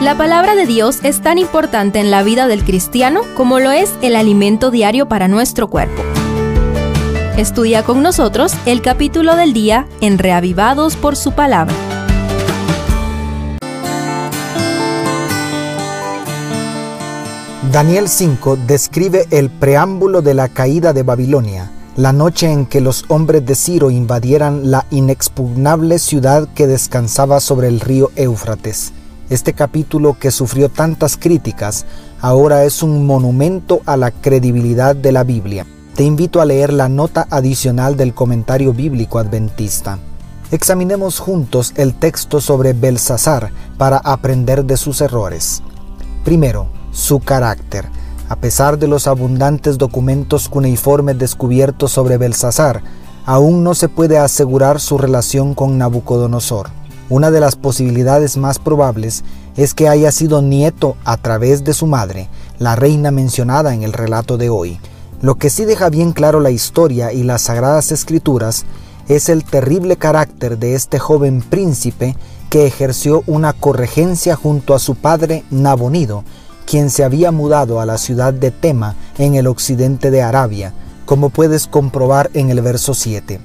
La palabra de Dios es tan importante en la vida del cristiano como lo es el alimento diario para nuestro cuerpo. Estudia con nosotros el capítulo del día en Reavivados por su palabra. Daniel 5 describe el preámbulo de la caída de Babilonia, la noche en que los hombres de Ciro invadieran la inexpugnable ciudad que descansaba sobre el río Éufrates. Este capítulo que sufrió tantas críticas ahora es un monumento a la credibilidad de la Biblia. Te invito a leer la nota adicional del comentario bíblico adventista. Examinemos juntos el texto sobre Belsasar para aprender de sus errores. Primero, su carácter. A pesar de los abundantes documentos cuneiformes descubiertos sobre Belsasar, aún no se puede asegurar su relación con Nabucodonosor. Una de las posibilidades más probables es que haya sido nieto a través de su madre, la reina mencionada en el relato de hoy. Lo que sí deja bien claro la historia y las sagradas escrituras es el terrible carácter de este joven príncipe que ejerció una corregencia junto a su padre Nabonido quien se había mudado a la ciudad de Tema en el occidente de Arabia, como puedes comprobar en el verso 7.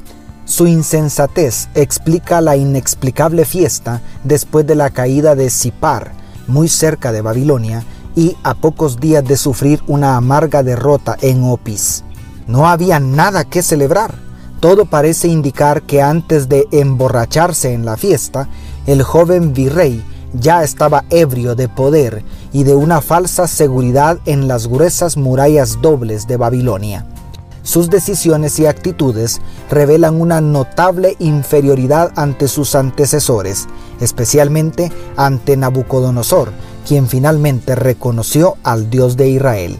Su insensatez explica la inexplicable fiesta después de la caída de Sipar, muy cerca de Babilonia, y a pocos días de sufrir una amarga derrota en Opis. No había nada que celebrar. Todo parece indicar que antes de emborracharse en la fiesta, el joven virrey ya estaba ebrio de poder y de una falsa seguridad en las gruesas murallas dobles de Babilonia. Sus decisiones y actitudes revelan una notable inferioridad ante sus antecesores, especialmente ante Nabucodonosor, quien finalmente reconoció al Dios de Israel.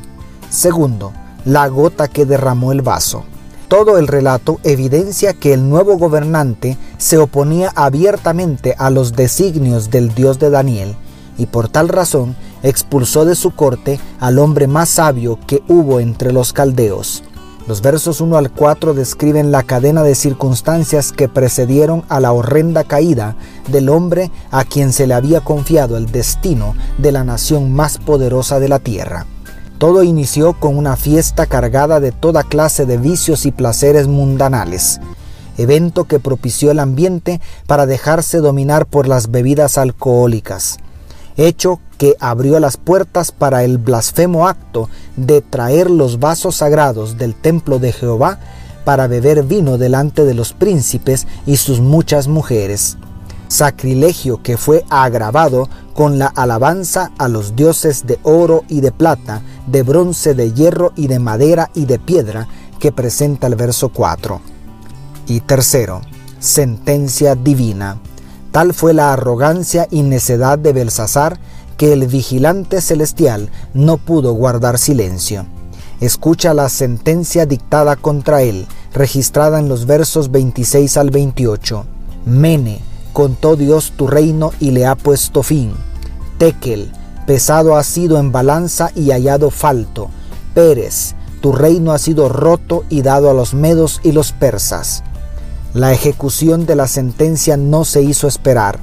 Segundo, la gota que derramó el vaso. Todo el relato evidencia que el nuevo gobernante se oponía abiertamente a los designios del Dios de Daniel y por tal razón expulsó de su corte al hombre más sabio que hubo entre los caldeos. Los versos 1 al 4 describen la cadena de circunstancias que precedieron a la horrenda caída del hombre a quien se le había confiado el destino de la nación más poderosa de la tierra. Todo inició con una fiesta cargada de toda clase de vicios y placeres mundanales, evento que propició el ambiente para dejarse dominar por las bebidas alcohólicas, hecho que abrió las puertas para el blasfemo acto de traer los vasos sagrados del templo de Jehová para beber vino delante de los príncipes y sus muchas mujeres sacrilegio que fue agravado con la alabanza a los dioses de oro y de plata, de bronce, de hierro y de madera y de piedra que presenta el verso 4. Y tercero, sentencia divina. Tal fue la arrogancia y necedad de Belsasar que el vigilante celestial no pudo guardar silencio. Escucha la sentencia dictada contra él, registrada en los versos 26 al 28. Mene, contó Dios tu reino y le ha puesto fin. Tekel, pesado ha sido en balanza y hallado falto. Pérez, tu reino ha sido roto y dado a los medos y los persas. La ejecución de la sentencia no se hizo esperar.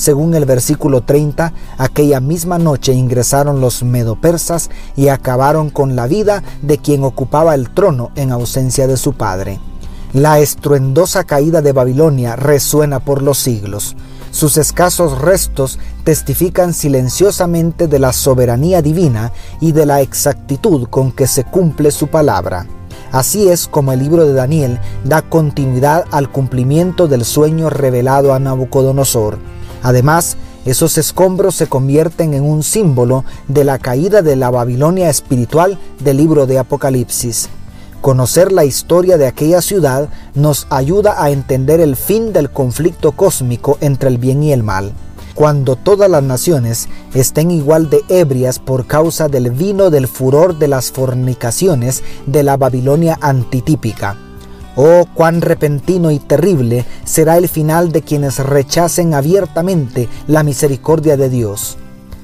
Según el versículo 30, aquella misma noche ingresaron los medo-persas y acabaron con la vida de quien ocupaba el trono en ausencia de su padre. La estruendosa caída de Babilonia resuena por los siglos. Sus escasos restos testifican silenciosamente de la soberanía divina y de la exactitud con que se cumple su palabra. Así es como el libro de Daniel da continuidad al cumplimiento del sueño revelado a Nabucodonosor. Además, esos escombros se convierten en un símbolo de la caída de la Babilonia espiritual del libro de Apocalipsis. Conocer la historia de aquella ciudad nos ayuda a entender el fin del conflicto cósmico entre el bien y el mal. Cuando todas las naciones estén igual de ebrias por causa del vino del furor de las fornicaciones de la Babilonia antitípica. Oh, cuán repentino y terrible será el final de quienes rechacen abiertamente la misericordia de Dios.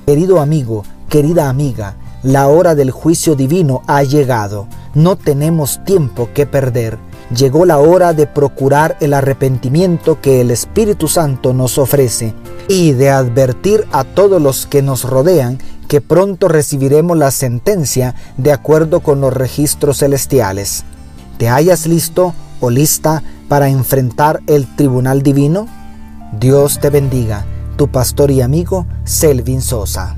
Querido amigo, querida amiga, la hora del juicio divino ha llegado. No tenemos tiempo que perder. Llegó la hora de procurar el arrepentimiento que el Espíritu Santo nos ofrece. y de advertir a todos los que nos rodean que pronto recibiremos la sentencia de acuerdo con los registros celestiales. ¿Te hayas listo o lista para enfrentar el tribunal divino? Dios te bendiga, tu pastor y amigo Selvin Sosa.